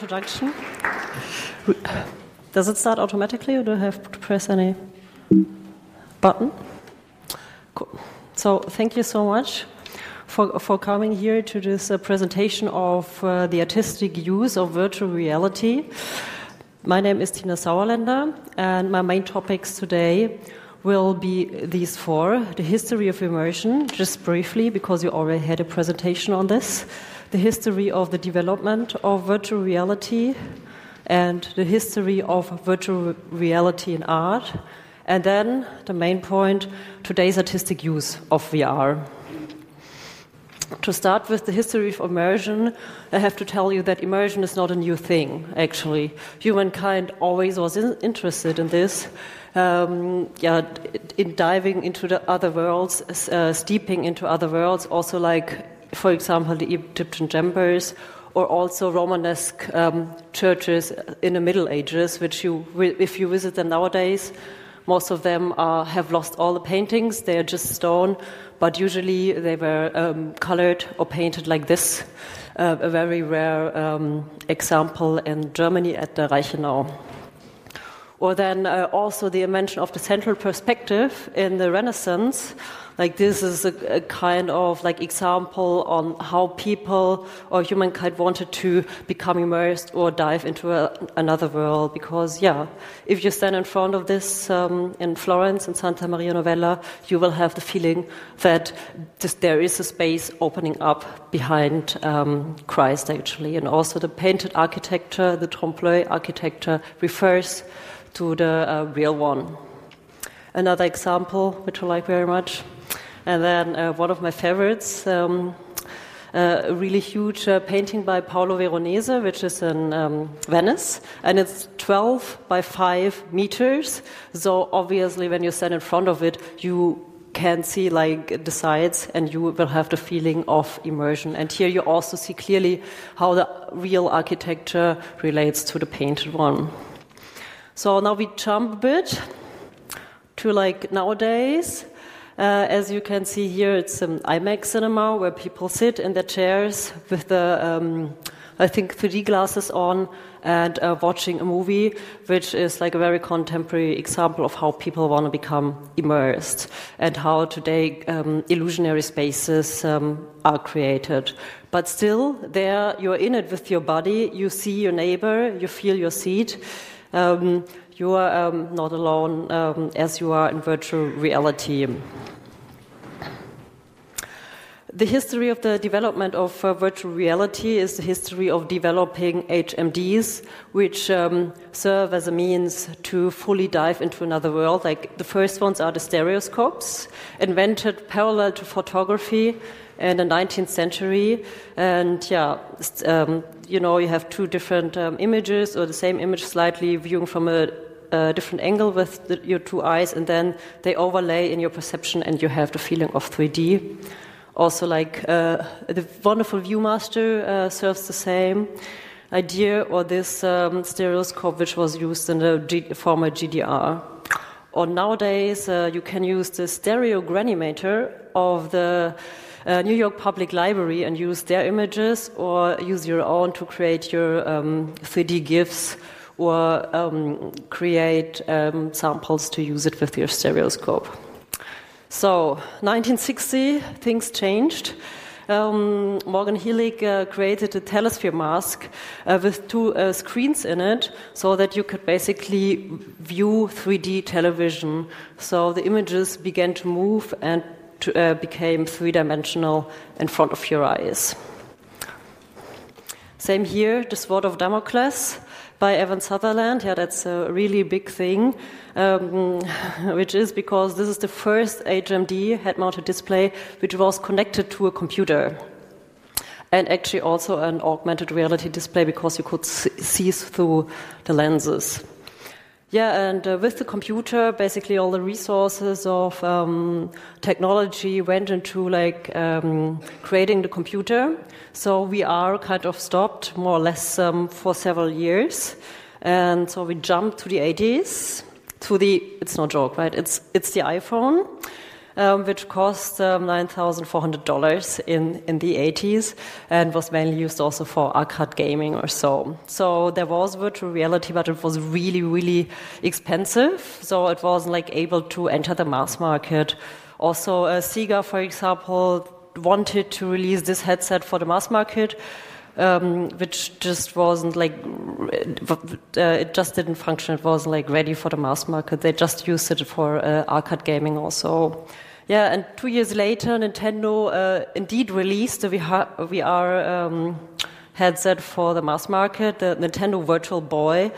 Introduction. Does it start automatically or do I have to press any button? Cool. So, thank you so much for, for coming here to this uh, presentation of uh, the artistic use of virtual reality. My name is Tina Sauerländer, and my main topics today will be these four the history of immersion, just briefly, because you already had a presentation on this the history of the development of virtual reality and the history of virtual reality in art. And then the main point today's artistic use of VR. To start with the history of immersion, I have to tell you that immersion is not a new thing, actually. Humankind always was in interested in this. Um, yeah, in diving into the other worlds, uh, steeping into other worlds, also like for example, the Egyptian chambers, or also Romanesque um, churches in the Middle Ages, which you, if you visit them nowadays, most of them are, have lost all the paintings. They are just stone, but usually they were um, colored or painted like this. Uh, a very rare um, example in Germany at the Reichenau. Or then uh, also the invention of the central perspective in the Renaissance like this is a, a, kind of like example on how people or humankind wanted to become immersed or dive into a, another world. Because yeah, if you stand in front of this um, in Florence in Santa Maria Novella, you will have the feeling that this, there is a space opening up behind um, Christ actually, and also the painted architecture, the trompe-l'oeil architecture refers to the uh, real one. Another example, which I like very much, and then uh, one of my favorites, um, uh, a really huge uh, painting by Paolo Veronese, which is in um, Venice, and it's 12 by 5 meters. So obviously, when you stand in front of it, you can see like the sides, and you will have the feeling of immersion. And here you also see clearly how the real architecture relates to the painted one. So now we jump a bit to like nowadays. Uh, as you can see here, it's an IMAX cinema where people sit in their chairs with the, um, I think, 3D glasses on and uh, watching a movie, which is like a very contemporary example of how people want to become immersed and how today um, illusionary spaces um, are created. But still, there you're in it with your body, you see your neighbor, you feel your seat. Um, you are um, not alone um, as you are in virtual reality. The history of the development of uh, virtual reality is the history of developing HMDs, which um, serve as a means to fully dive into another world. Like the first ones are the stereoscopes, invented parallel to photography in the 19th century. And yeah, um, you know, you have two different um, images or the same image slightly viewing from a a different angle with the, your two eyes, and then they overlay in your perception, and you have the feeling of 3D. Also, like uh, the wonderful ViewMaster uh, serves the same idea, or this um, stereoscope which was used in the G former GDR. Or nowadays, uh, you can use the Stereogranimator of the uh, New York Public Library and use their images, or use your own to create your um, 3D GIFs or um, create um, samples to use it with your stereoscope. So, 1960, things changed. Um, Morton Heilig uh, created a telesphere mask uh, with two uh, screens in it so that you could basically view 3D television. So the images began to move and to, uh, became three dimensional in front of your eyes. Same here, the Sword of Damocles by Ivan Sutherland. Yeah, that's a really big thing, um, which is because this is the first HMD head mounted display which was connected to a computer. And actually, also an augmented reality display because you could see through the lenses. Yeah, and uh, with the computer, basically all the resources of um, technology went into like um, creating the computer. So we are kind of stopped more or less um, for several years, and so we jumped to the 80s, to the it's no joke, right? It's it's the EyePhone. Um, which cost um, $9,400 in, in the 80s and was mainly used also for arcade gaming or so. So there was virtual reality, but it was really, really expensive. So it wasn't like able to enter the mass market. Also, uh, Sega, for example, wanted to release this headset for the mass market um, which just wasn't like uh, it just didn't function. It wasn't like ready for the mass market. They just used it for uh, arcade gaming also. Yeah, and two years later, Nintendo uh, indeed released the VR, um, headset for the mass market, the Nintendo Virtual Boy.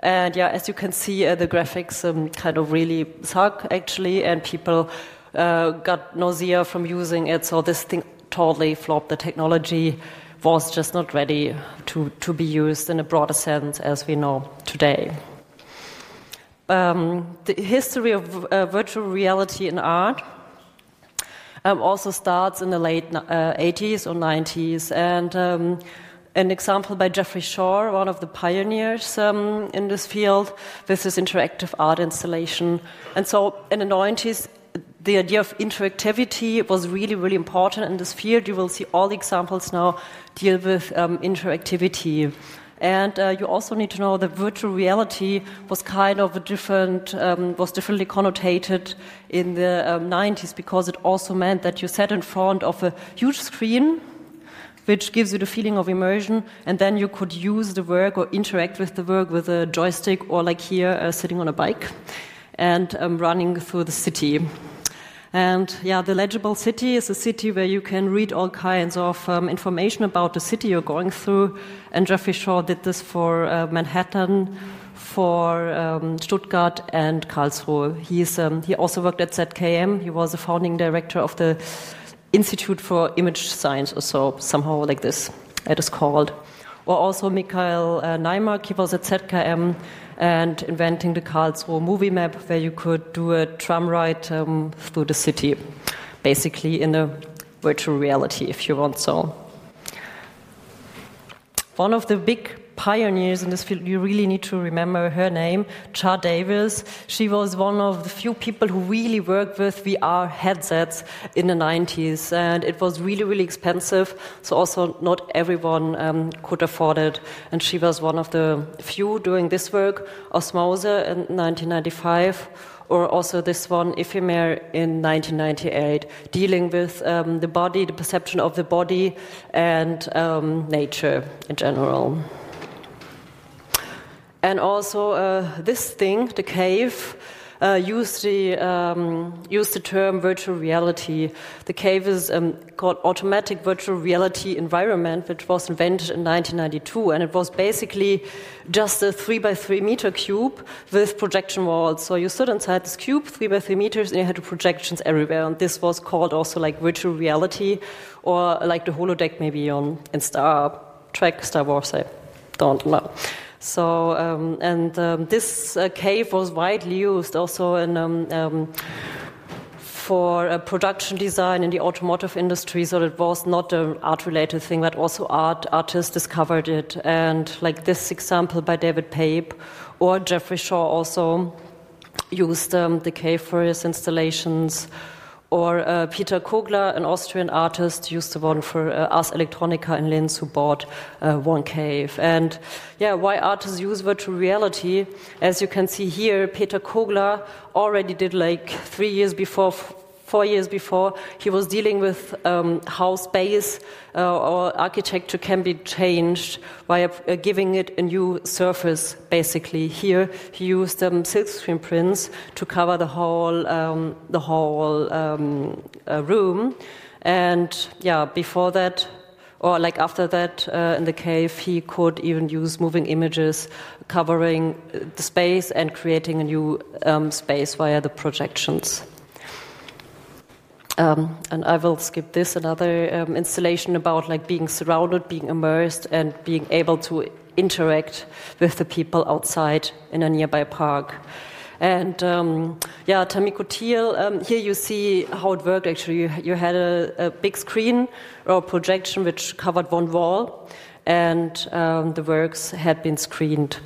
And yeah, as you can see, uh, the graphics um, kind of really suck actually, and people uh, got nausea from using it. So this thing totally flopped. The technology was just not ready to, to be used in a broader sense as we know today. Um, the history of uh, virtual reality in art um, also starts in the late uh, 80s or 90s. And um, an example by Jeffrey Shaw, one of the pioneers um, in this field, with his interactive art installation. And so in the 90s, the idea of interactivity was really, really important in this field. You will see all the examples now deal with um, interactivity. And uh, you also need to know that virtual reality was kind of a different, um, was differently connotated in the um, 90s because it also meant that you sat in front of a huge screen, which gives you the feeling of immersion, and then you could use the work or interact with the work with a joystick or, like here, uh, sitting on a bike and um, running through the city. And yeah, the legible city is a city where you can read all kinds of um, information about the city you're going through. And Jeffrey Shaw did this for uh, Manhattan, for um, Stuttgart, and Karlsruhe. Um, he also worked at ZKM. He was the founding director of the Institute for Image Science, or so, somehow like this, it is called. Or also Michael uh, Naimark, he was at ZKM and inventing the Karlsruhe movie map where you could do a tram ride um, through the city, basically in a virtual reality, if you want so. One of the big pioneers in this field, you really need to remember her name, Char Davies. She was one of the few people who really worked with VR headsets in the 90s, and it was really, really expensive. So also not everyone um, could afford it, and she was one of the few doing this work. Osmose in 1995 or also this one, Ephémère, in 1998, dealing with um, the body, the perception of the body, and um, nature in general. And also uh, this thing, the cave, uh, used the um, used the term virtual reality. The cave is um, called automatic virtual reality environment, which was invented in 1992, and it was basically just a three by three meter cube with projection walls. So you stood inside this cube, three by three meters, and you had projections everywhere. And this was called also like virtual reality, or like the holodeck maybe on in Star Trek, Star Wars. I don't know. So, um, and um, this uh, cave was widely used also in. Um, um for uh, production design in the automotive industry, so it was not an art-related thing, but also art artists discovered it. And like this example by David Pape or Jeffrey Shaw also used um, the cave for his installations. Or uh, Peter Kogler, an Austrian artist, used the one for uh, Ars Electronica in Linz, who bought uh, one cave. And yeah, why artists use virtual reality? As you can see here, Peter Kogler already did like three years before four years before, he was dealing with um, how space uh, or architecture can be changed by uh, giving it a new surface, basically. Here, he used um, silkscreen prints to cover the whole, um, the whole um, uh, room. And yeah, before that, or like after that uh, in the cave, he could even use moving images covering the space and creating a new um, space via the projections. Um, and I will skip this another um, installation about like being surrounded, being immersed, and being able to interact with the people outside in a nearby park. And um, yeah, Tamiko Thiel, um, here you see how it worked actually. You, you had a, a, big screen or a projection which covered one wall, and um, the works had been screened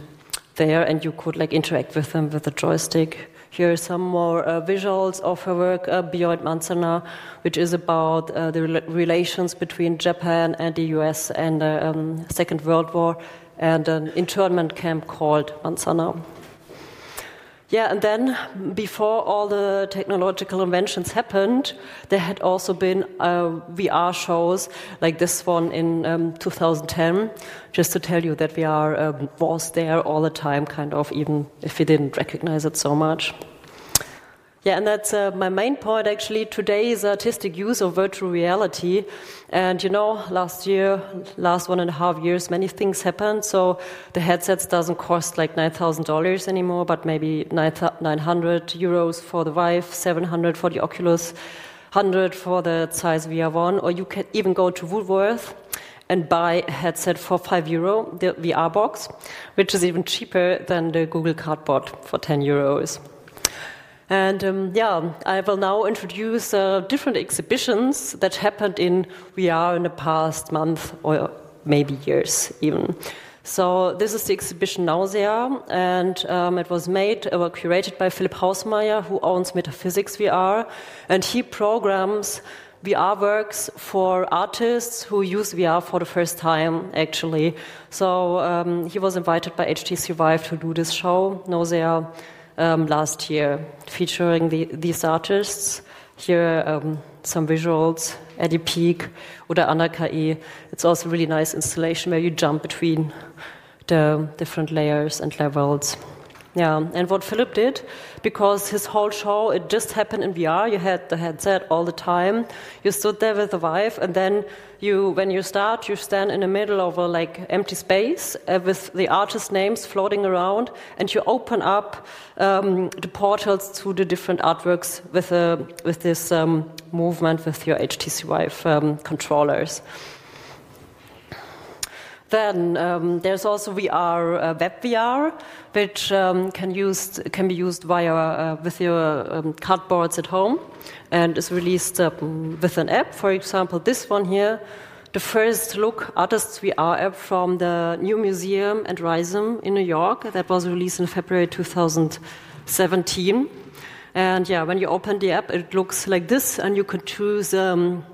there, and you could like interact with them with a joystick here are some more uh, visuals of her work, uh, Beyond Manzanar, which is about uh, the re relations between Japan and the US and the um, Second World War and an internment camp called Manzanar. Yeah, and then before all the technological inventions happened, there had also been uh, VR shows like this one in um, 2010, just to tell you that VR um, was there all the time, kind of, even if we didn't recognize it so much. Yeah, and that's uh, my main point actually. Today is artistic use of virtual reality. And you know, last year, last one and a half years, many things happened. So the headsets doesn't cost like $9,000 anymore, but maybe 900 euros for the Vive, 700 for the Oculus, 100 for the Zeiss VR1, or you can even go to Woolworth and buy a headset for 5 euro, the VR box, which is even cheaper than the Google Cardboard for 10 euros. And um, yeah, I will now introduce uh, different exhibitions that happened in VR in the past month or maybe years even. So this is the exhibition Nausea, and um, it was made or uh, curated by Philipp Hausmeier, who owns Metaphysics VR, and he programs VR works for artists who use VR for the first time, actually. So um, he was invited by HTC Vive to do this show, Nausea um, last year, featuring the, these artists. Here, um, some visuals, Eddie Peake, oder Anna KE. It's also a really nice installation where you jump between the different layers and levels. Yeah, and what Philip did, because his whole show it just happened in VR. You had the headset all the time. You stood there with the Vive, and then you, when you start, you stand in the middle of a like empty space uh, with the artist names floating around, and you open up um, the portals to the different artworks with a, with this um, movement with your HTC Vive um, controllers. Then um, there's also VR, uh, web VR, which um, can, use, can be used via uh, with your um, cardboards at home, and is released um, with an app. For example, this one here, the first look artists VR app from the new museum and Rhizome in New York that was released in February 2017. And yeah, when you open the app, it looks like this, and you can choose um,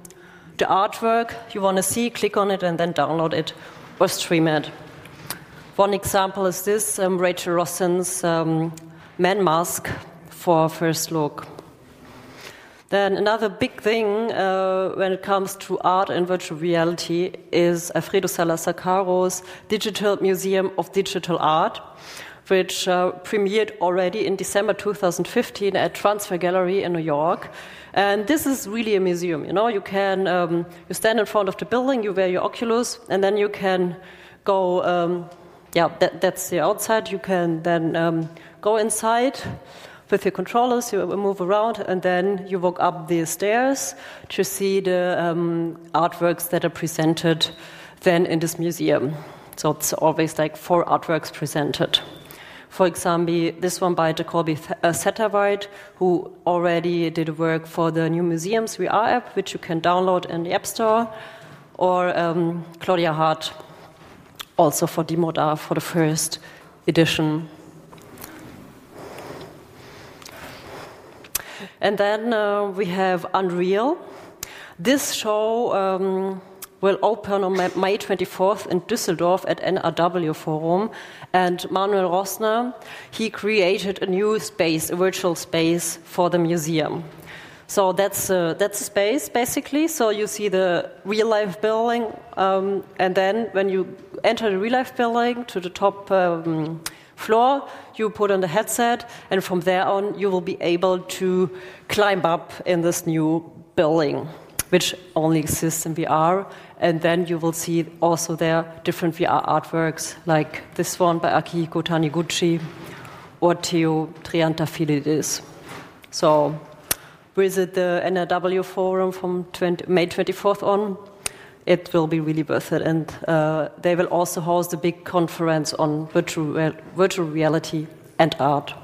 the artwork you want to see, click on it, and then download it or stream it. One example is this um, Rachel Rossin's um, Man Mask for First Look. Then another big thing uh, when it comes to art and virtual reality is Alfredo Salazar Caro's Digital Museum of Digital Art, which uh, premiered already in December 2015 at Transfer Gallery in New York. And this is really a museum. You know, you can um, you stand in front of the building, you wear your Oculus, and then you can go. Um, yeah, that, that's the outside. You can then um, go inside with your controllers. You move around, and then you walk up the stairs to see the um, artworks that are presented then in this museum. So it's always like four artworks presented. For example, this one by Jacolby uh, Satterwhite, who already did work for the new Museums VR app, which you can download in the App Store, or um, Claudia Hart, also for DiMoDA for the first edition. And then uh, we have Unreal. This show um, will open on May 24th in Düsseldorf at NRW Forum. And Manuel Rossner, he created a new space, a virtual space for the museum. So that's uh, that's space basically. So you see the real life building, um, and then when you enter the real life building to the top um, floor, you put on the headset, and from there on you will be able to climb up in this new building which only exists in VR. And then you will see also there different VR artworks, like this one by Akihiko Taniguchi or Theo Triantafyllidis. So visit the NRW forum from 20, May 24th on. It will be really worth it. And uh, they will also host a big conference on virtual, virtual reality and art.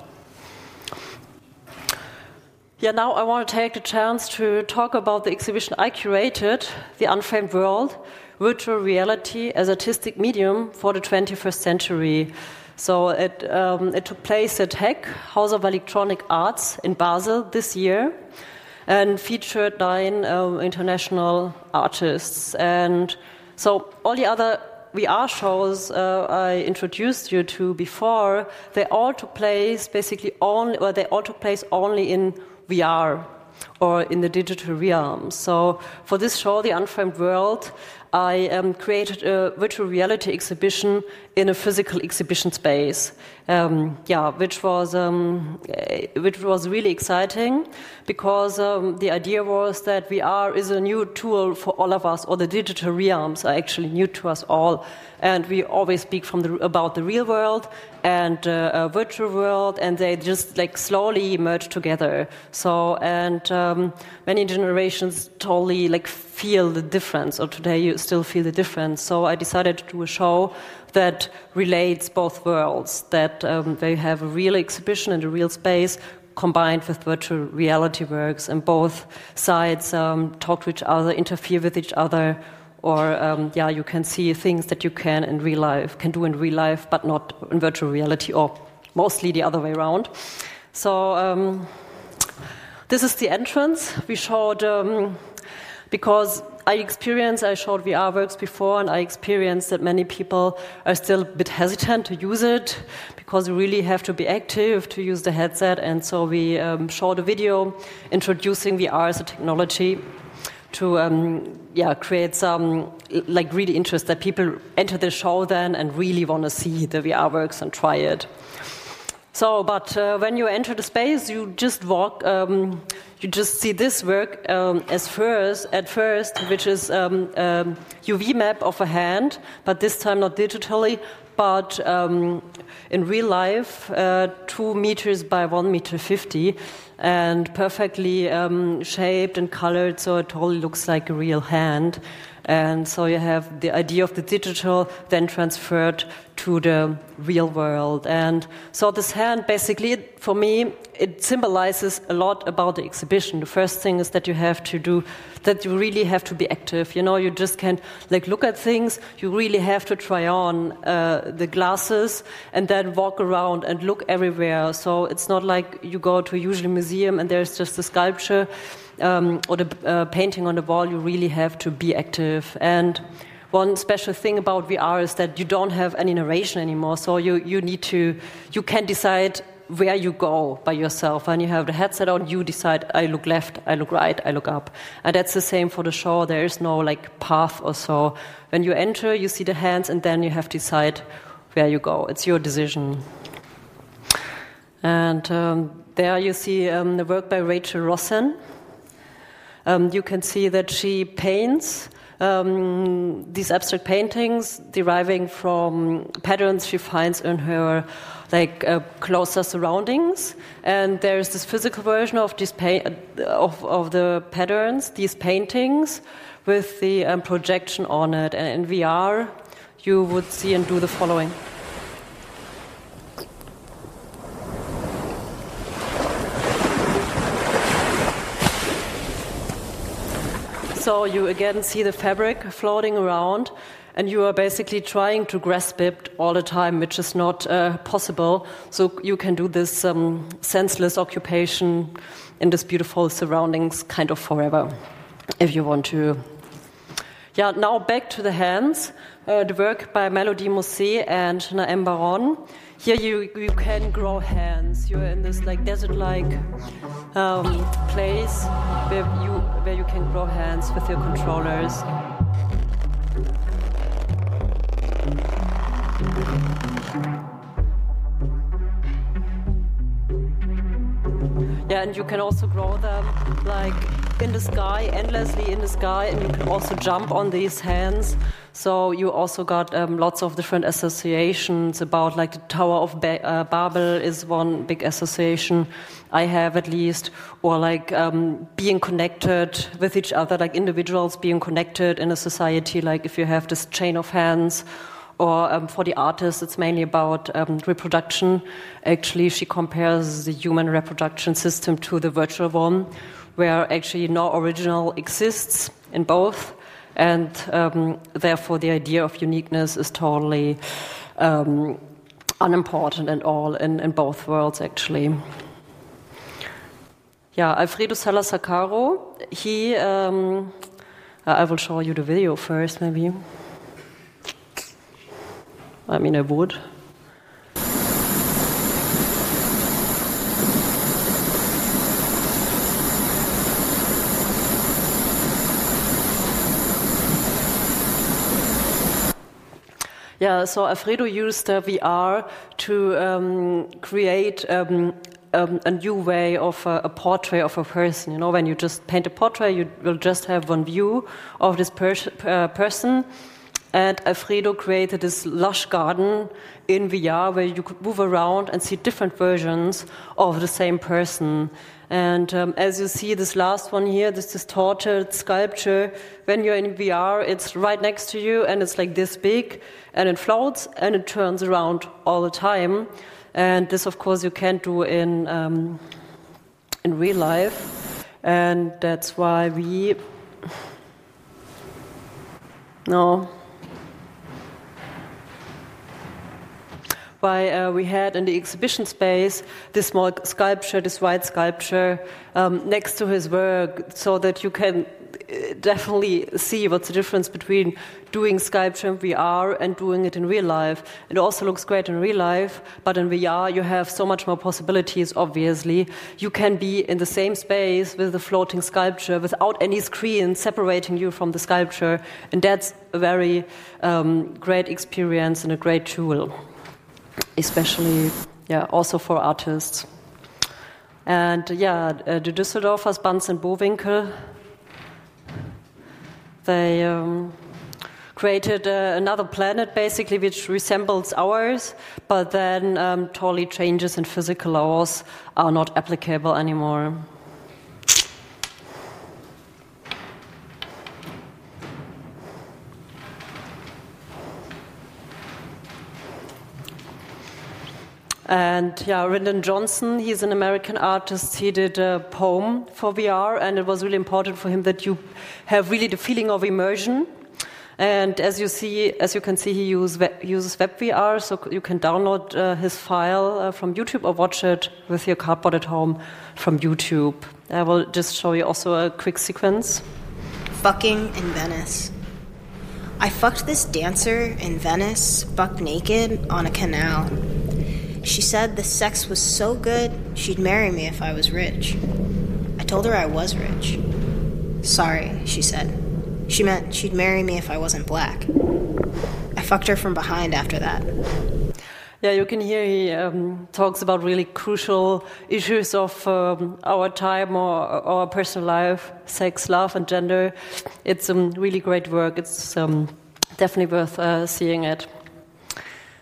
Yeah, now I want to take the chance to talk about the exhibition I curated, The Unframed World, virtual reality as artistic medium for the 21st century. So it, um, it took place at HeK, House of Electronic Arts in Basel this year, and featured nine um, international artists. And so all the other VR shows uh, I introduced you to before, they all took place basically only, or they all took place only in VR or in the digital realm. So for this show, The Unframed World, I um, created a virtual reality exhibition in a physical exhibition space. Um, yeah, which was um, eh, which was really exciting because um, the idea was that VR is a new tool for all of us, or the digital realms are actually new to us all, and we always speak from the, about the real world and uh, virtual world, and they just like slowly merge together. So and um, many generations totally like feel the difference, or today you still feel the difference. So I decided to do a show that relates both worlds, that um, they have a real exhibition and a real space combined with virtual reality works, and both sides um, talk to each other, interfere with each other, or um, yeah, you can see things that you can in real life, can do in real life, but not in virtual reality, or mostly the other way around. So um, this is the entrance. We showed um, because I experienced, I showed VR works before, and I experienced that many people are still a bit hesitant to use it because you really have to be active to use the headset. And so we um, showed a video introducing VR as a technology to um, yeah create some like really interest that people enter the show then and really want to see the VR works and try it. So, but uh, when you enter the space, you just walk. Um, you just see this work um, as first at first, which is um, um, UV map of a hand, but this time not digitally, but um, in real life, uh, two meters by one meter fifty, and perfectly um, shaped and colored, so it totally looks like a real hand. And so you have the idea of the digital then transferred to the real world. And so this hand basically, for me, it symbolizes a lot about the exhibition. The first thing is that you have to do, that you really have to be active. You know, you just can't like look at things. You really have to try on uh, the glasses and then walk around and look everywhere. So it's not like you go to a usual museum and there's just a sculpture um, or the uh, painting on the wall, you really have to be active. And one special thing about VR is that you don't have any narration anymore. So you, you need to, you can decide where you go by yourself. When you have the headset on, you decide, I look left, I look right, I look up. And that's the same for the show. There is no like path or so. When you enter, you see the hands, and then you have to decide where you go. It's your decision. And um, there you see um, the work by Rachel Rossin. Um, you can see that she paints. Um, these abstract paintings deriving from patterns she finds in her like uh, closer surroundings. And there's this physical version of these of, of the patterns these paintings with the um, projection on it. And in vr you would see and do the following So you again see the fabric floating around, and you are basically trying to grasp it all the time, which is not uh, possible. So you can do this um, senseless occupation in this beautiful surroundings kind of forever, if you want to. Yeah, now back to the hands. Uh, the work by Mélodie Mousset and Naem Baron. Here you, you can grow hands. You're in this like desert-like um, place where you where you can grow hands with your controllers. Yeah, and you can also grow them like in the sky, endlessly in the sky, and you can also jump on these hands. So you also got um, lots of different associations about like the Tower of ba uh, Babel is one big association I have at least, or like um, being connected with each other, like individuals being connected in a society. Like if you have this chain of hands or um, for the artist, it's mainly about um, reproduction. Actually, she compares the human reproduction system to the virtual one, where actually no original exists in both, and um, therefore the idea of uniqueness is totally um, unimportant at all in, in both worlds, actually. Yeah, Alfredo Salazar Caro, he, um, I will show you the video first, maybe. I mean, I would. Yeah, so Alfredo used uh, VR to um, create um, um, a new way of uh, a portrait of a person. You know, when you just paint a portrait, you will just have one view of this pers uh, person. And Alfredo created this lush garden in VR where you could move around and see different versions of the same person. And um, as you see, this last one here, this distorted sculpture, when you're in VR, it's right next to you and it's like this big and it floats and it turns around all the time. And this, of course, you can't do in, um, in real life. And that's why we. No. Why uh, we had in the exhibition space this small sculpture, this white sculpture, um, next to his work, so that you can uh, definitely see what's the difference between doing sculpture in VR and doing it in real life. It also looks great in real life, but in VR you have so much more possibilities, obviously. You can be in the same space with the floating sculpture without any screen separating you from the sculpture, and that's a very um, great experience and a great tool especially yeah, also for artists. And yeah, uh, the Düsseldorfers, Banz and Bowinkel, they um, created uh, another planet basically which resembles ours, but then um, totally changes in physical laws are not applicable anymore. And yeah, Rindon Johnson, he's an American artist. He did a poem for VR, and it was really important for him that you have really the feeling of immersion. And as you see, as you can see, he use uses WebVR, so you can download uh, his file uh, from YouTube or watch it with your cardboard at home from YouTube. I will just show you also a quick sequence. Fucking in Venice. I fucked this dancer in Venice, buck naked, on a canal. She said the sex was so good, she'd marry me if I was rich. I told her I was rich. Sorry, she said. She meant she'd marry me if I wasn't black. I fucked her from behind after that. Yeah, you can hear he um, talks about really crucial issues of um, our time or our personal life, sex, love, and gender. It's um, really great work. It's um, definitely worth uh, seeing it.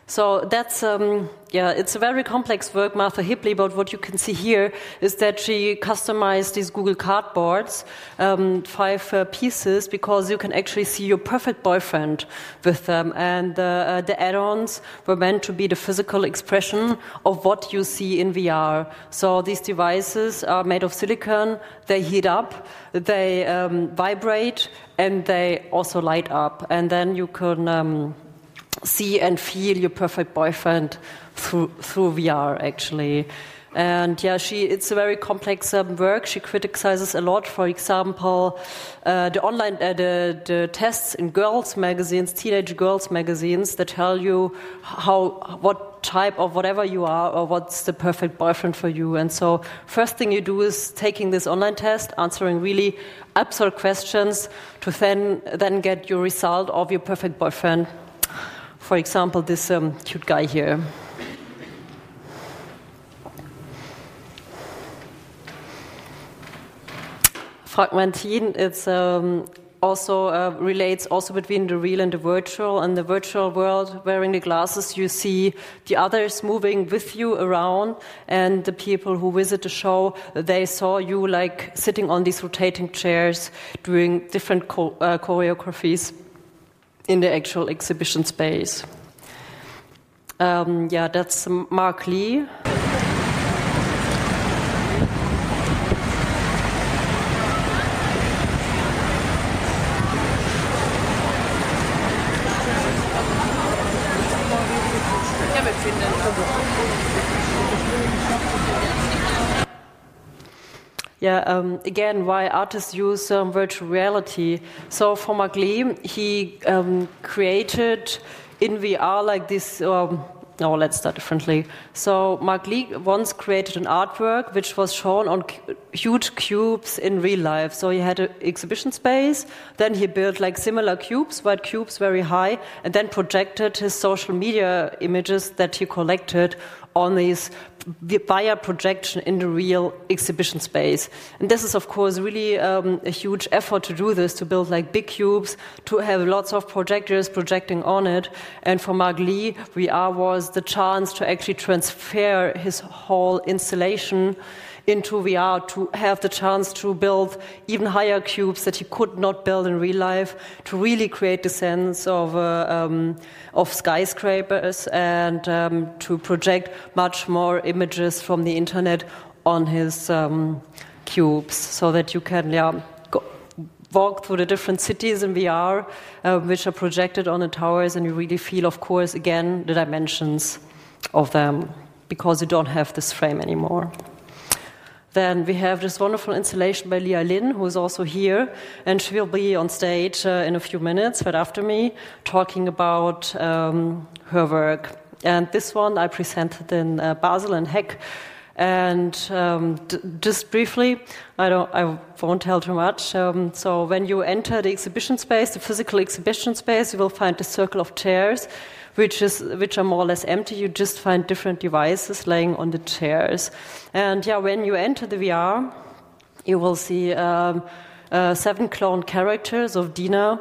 So that's, um, yeah, it's a very complex work, Martha Hipley, but what you can see here is that she customized these Google Cardboards, um, five uh, pieces, because you can actually see your perfect boyfriend with them. And uh, uh, the add ons were meant to be the physical expression of what you see in VR. So these devices are made of silicon, they heat up, they um, vibrate, and they also light up. And then you can um, see and feel your perfect boyfriend through through VR actually. And yeah, she it's a very complex um, work. She criticizes a lot. For example, uh, the online uh, the, the tests in girls magazines, teenage girls magazines, that tell you how what type of whatever you are or what's the perfect boyfriend for you. And so, first thing you do is taking this online test, answering really absurd questions to then then get your result of your perfect boyfriend for example, this um, cute guy here. Fragmentine, it's um, also uh, relates also between the real and the virtual. In the virtual world, wearing the glasses, you see the others moving with you around, and the people who visit the show, they saw you like sitting on these rotating chairs doing different uh, choreographies in the actual exhibition space. Um, yeah, that's Marc Lee. Um, again, why artists use um, virtual reality. So for Lee, he um, created in VR like this. Um, no, let's start differently. So Marc Lee once created an artwork which was shown on huge cubes in real life. So he had an exhibition space, then he built like similar cubes, white cubes, very high, and then projected his social media images that he collected on these via projection in the real exhibition space. And this is, of course, really um, a huge effort to do this, to build like big cubes, to have lots of projectors projecting on it. And for Marc Lee, VR was the chance to actually transfer his whole installation into VR to have the chance to build even higher cubes that he could not build in real life, to really create the sense of, uh, um, of skyscrapers and um, to project much more images from the internet on his um, cubes so that you can yeah, go, walk through the different cities in VR, uh, which are projected on the towers, and you really feel, of course, again, the dimensions of them because you don't have this frame anymore. Then we have this wonderful installation by Li Alin, who is also here, and she will be on stage uh, in a few minutes, right after me, talking about um, her work. And this one I presented in uh, Basel and HeK. And um, just briefly, I don't, I won't tell too much. Um, so when you enter the exhibition space, the physical exhibition space, you will find a circle of chairs which is which are more or less empty. You just find different devices laying on the chairs, and yeah, when you enter the VR, you will see um, uh, seven clone characters of Dina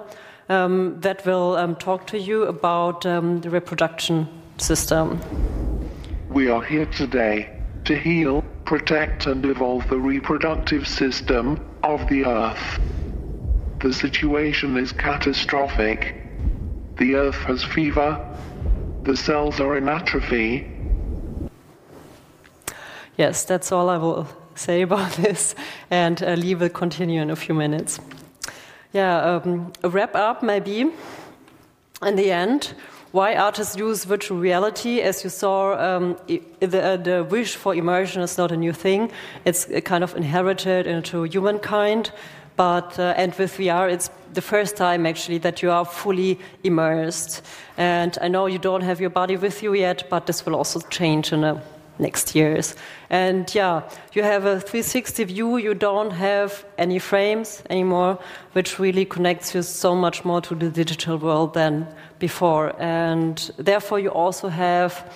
um, that will um, talk to you about um, the reproduction system. We are here today to heal, protect, and evolve the reproductive system of the Earth. The situation is catastrophic. The Earth has fever, the cells are in atrophy. Yes, that's all I will say about this, and uh, Lee will continue in a few minutes. Yeah, um, a wrap up maybe. In the end, why artists use virtual reality. As you saw, um, the, uh, the, wish for immersion is not a new thing. It's kind of inherited into humankind. But uh, and with VR, it's the first time actually that you are fully immersed. And I know you don't have your body with you yet, but this will also change in the next years. And yeah, you have a 360 view. You don't have any frames anymore, which really connects you so much more to the digital world than before. And therefore, you also have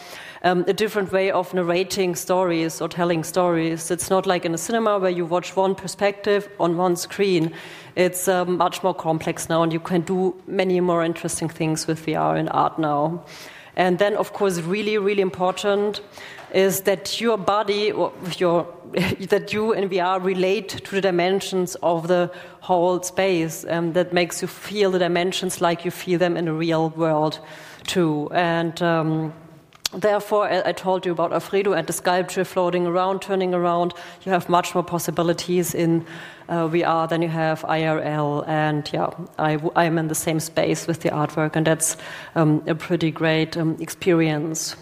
um, a different way of narrating stories or telling stories. It's not like in a cinema where you watch one perspective on one screen. It's um, much more complex now, and you can do many more interesting things with VR and art now. And then, of course, really, really important is that your body, your, that you in VR relate to the dimensions of the whole space. Um, that makes you feel the dimensions like you feel them in the real world, too. And um, Therefore, I told you about Alfredo and the sculpture floating around, turning around. You have much more possibilities in uh, VR than you have IRL. And yeah, I, I am in the same space with the artwork, and that's um, a pretty great um, experience.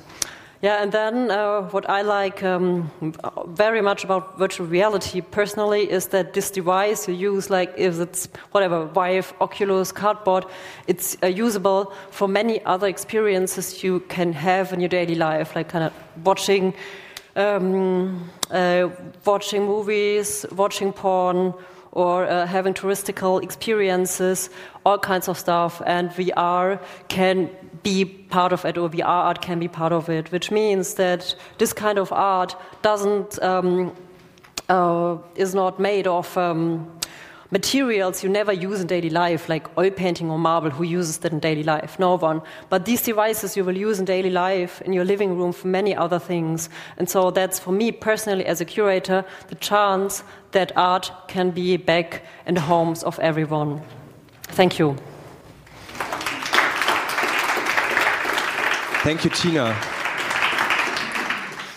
Yeah, and then uh, what I like um, very much about virtual reality personally is that this device you use, like if it's whatever, Vive, Oculus, Cardboard, it's uh, usable for many other experiences you can have in your daily life, like kind of watching, um, uh, watching movies, watching porn, or uh, having touristical experiences, all kinds of stuff. And VR can be part of it, or VR art can be part of it, which means that this kind of art doesn't um, uh, is not made of. Um, materials you never use in daily life, like oil painting or marble, who uses that in daily life? No one. But these devices you will use in daily life, in your living room, for many other things. And so that's for me personally, as a curator, the chance that art can be back in the homes of everyone. Thank you. Thank you, Tina.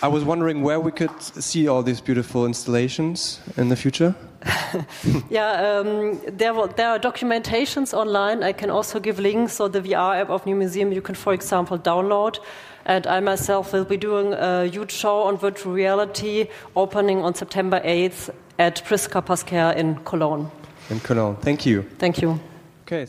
I was wondering where we could see all these beautiful installations in the future. yeah, um, there, there are documentations online. I can also give links. So the VR app of New Museum you can, for example, download. And I myself will be doing a huge show on virtual reality opening on September 8th at Priska Pasquer in Cologne. In Cologne. Thank you. Thank you. Okay.